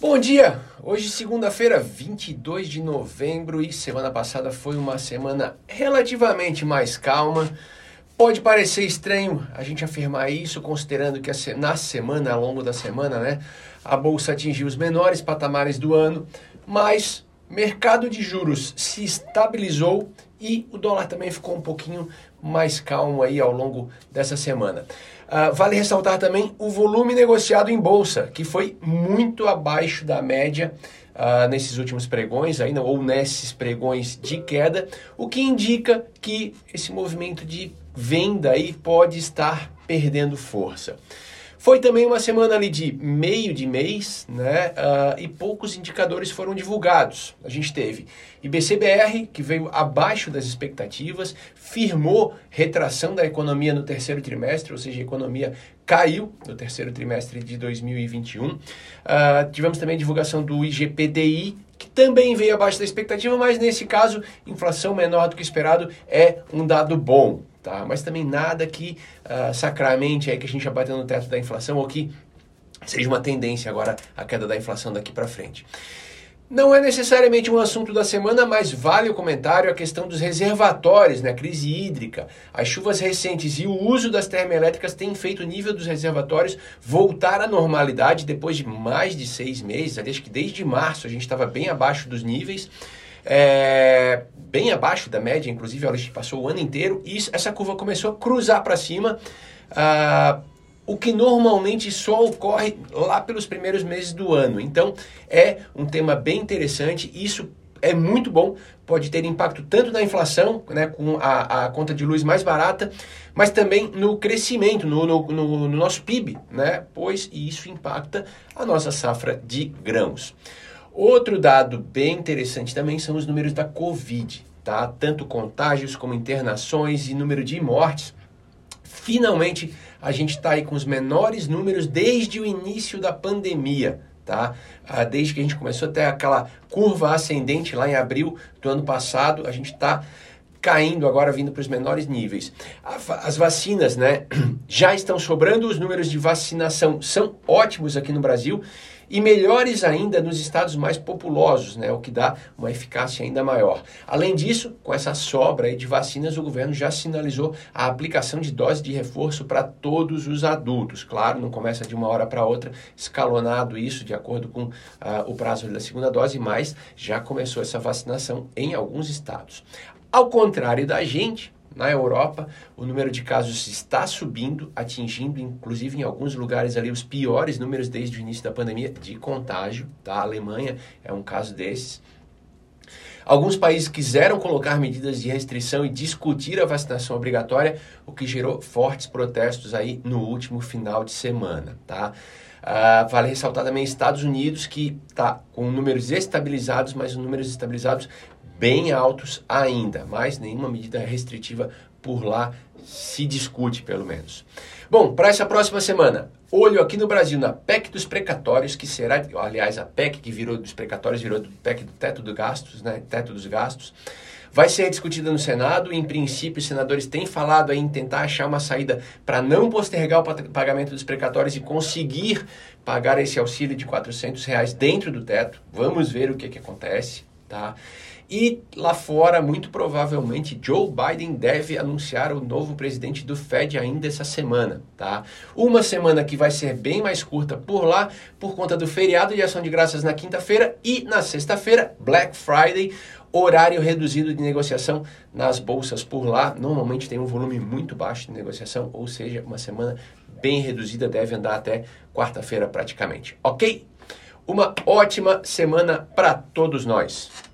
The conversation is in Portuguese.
Bom dia! Hoje, segunda-feira, 22 de novembro, e semana passada foi uma semana relativamente mais calma. Pode parecer estranho a gente afirmar isso, considerando que na semana, ao longo da semana, né, a bolsa atingiu os menores patamares do ano, mas mercado de juros se estabilizou e o dólar também ficou um pouquinho mais calmo aí ao longo dessa semana. Uh, vale ressaltar também o volume negociado em bolsa, que foi muito abaixo da média uh, nesses últimos pregões, ainda, ou nesses pregões de queda, o que indica que esse movimento de venda aí pode estar perdendo força. Foi também uma semana ali de meio de mês, né? Uh, e poucos indicadores foram divulgados. A gente teve IBCBR, que veio abaixo das expectativas, firmou retração da economia no terceiro trimestre, ou seja, a economia caiu no terceiro trimestre de 2021. Uh, ah, tivemos também a divulgação do IGPDI, que também veio abaixo da expectativa, mas nesse caso, inflação menor do que esperado é um dado bom tá? Mas também nada que uh, sacramente é que a gente já bateu no teto da inflação ou que seja uma tendência agora a queda da inflação daqui para frente. Não é necessariamente um assunto da semana, mas vale o comentário a questão dos reservatórios, né? Crise hídrica, as chuvas recentes e o uso das termoelétricas têm feito o nível dos reservatórios voltar à normalidade depois de mais de seis meses. Acho que desde março a gente estava bem abaixo dos níveis é, bem abaixo da média, inclusive a gente passou o ano inteiro, e essa curva começou a cruzar para cima, ah, o que normalmente só ocorre lá pelos primeiros meses do ano. Então é um tema bem interessante, isso é muito bom, pode ter impacto tanto na inflação, né, com a, a conta de luz mais barata, mas também no crescimento, no, no, no, no nosso PIB, né, pois isso impacta a nossa safra de grãos. Outro dado bem interessante também são os números da Covid, tá? Tanto contágios como internações e número de mortes. Finalmente, a gente está aí com os menores números desde o início da pandemia, tá? Ah, desde que a gente começou até aquela curva ascendente lá em abril do ano passado, a gente está caindo agora, vindo para os menores níveis. As vacinas, né, já estão sobrando, os números de vacinação são ótimos aqui no Brasil e melhores ainda nos estados mais populosos, né, o que dá uma eficácia ainda maior. Além disso, com essa sobra de vacinas, o governo já sinalizou a aplicação de dose de reforço para todos os adultos. Claro, não começa de uma hora para outra, escalonado isso de acordo com uh, o prazo da segunda dose, mas já começou essa vacinação em alguns estados. Ao contrário da gente, na Europa, o número de casos está subindo, atingindo, inclusive em alguns lugares ali, os piores números desde o início da pandemia de contágio. Tá? A Alemanha é um caso desses. Alguns países quiseram colocar medidas de restrição e discutir a vacinação obrigatória, o que gerou fortes protestos aí no último final de semana, tá? Uh, vale ressaltar também Estados Unidos, que está com números estabilizados, mas os números estabilizados bem altos ainda, mas nenhuma medida restritiva por lá se discute, pelo menos. Bom, para essa próxima semana, olho aqui no Brasil na PEC dos precatórios, que será, aliás, a PEC que virou dos precatórios virou do PEC do teto dos gastos, né? Teto dos gastos. Vai ser discutida no Senado. Em princípio, os senadores têm falado aí em tentar achar uma saída para não postergar o pagamento dos precatórios e conseguir pagar esse auxílio de 400 reais dentro do teto. Vamos ver o que, que acontece. Tá? E lá fora, muito provavelmente, Joe Biden deve anunciar o novo presidente do Fed ainda essa semana, tá? Uma semana que vai ser bem mais curta por lá, por conta do feriado de ação de graças na quinta-feira e na sexta-feira, Black Friday, horário reduzido de negociação nas bolsas por lá. Normalmente tem um volume muito baixo de negociação, ou seja, uma semana bem reduzida, deve andar até quarta-feira praticamente, ok? Uma ótima semana para todos nós.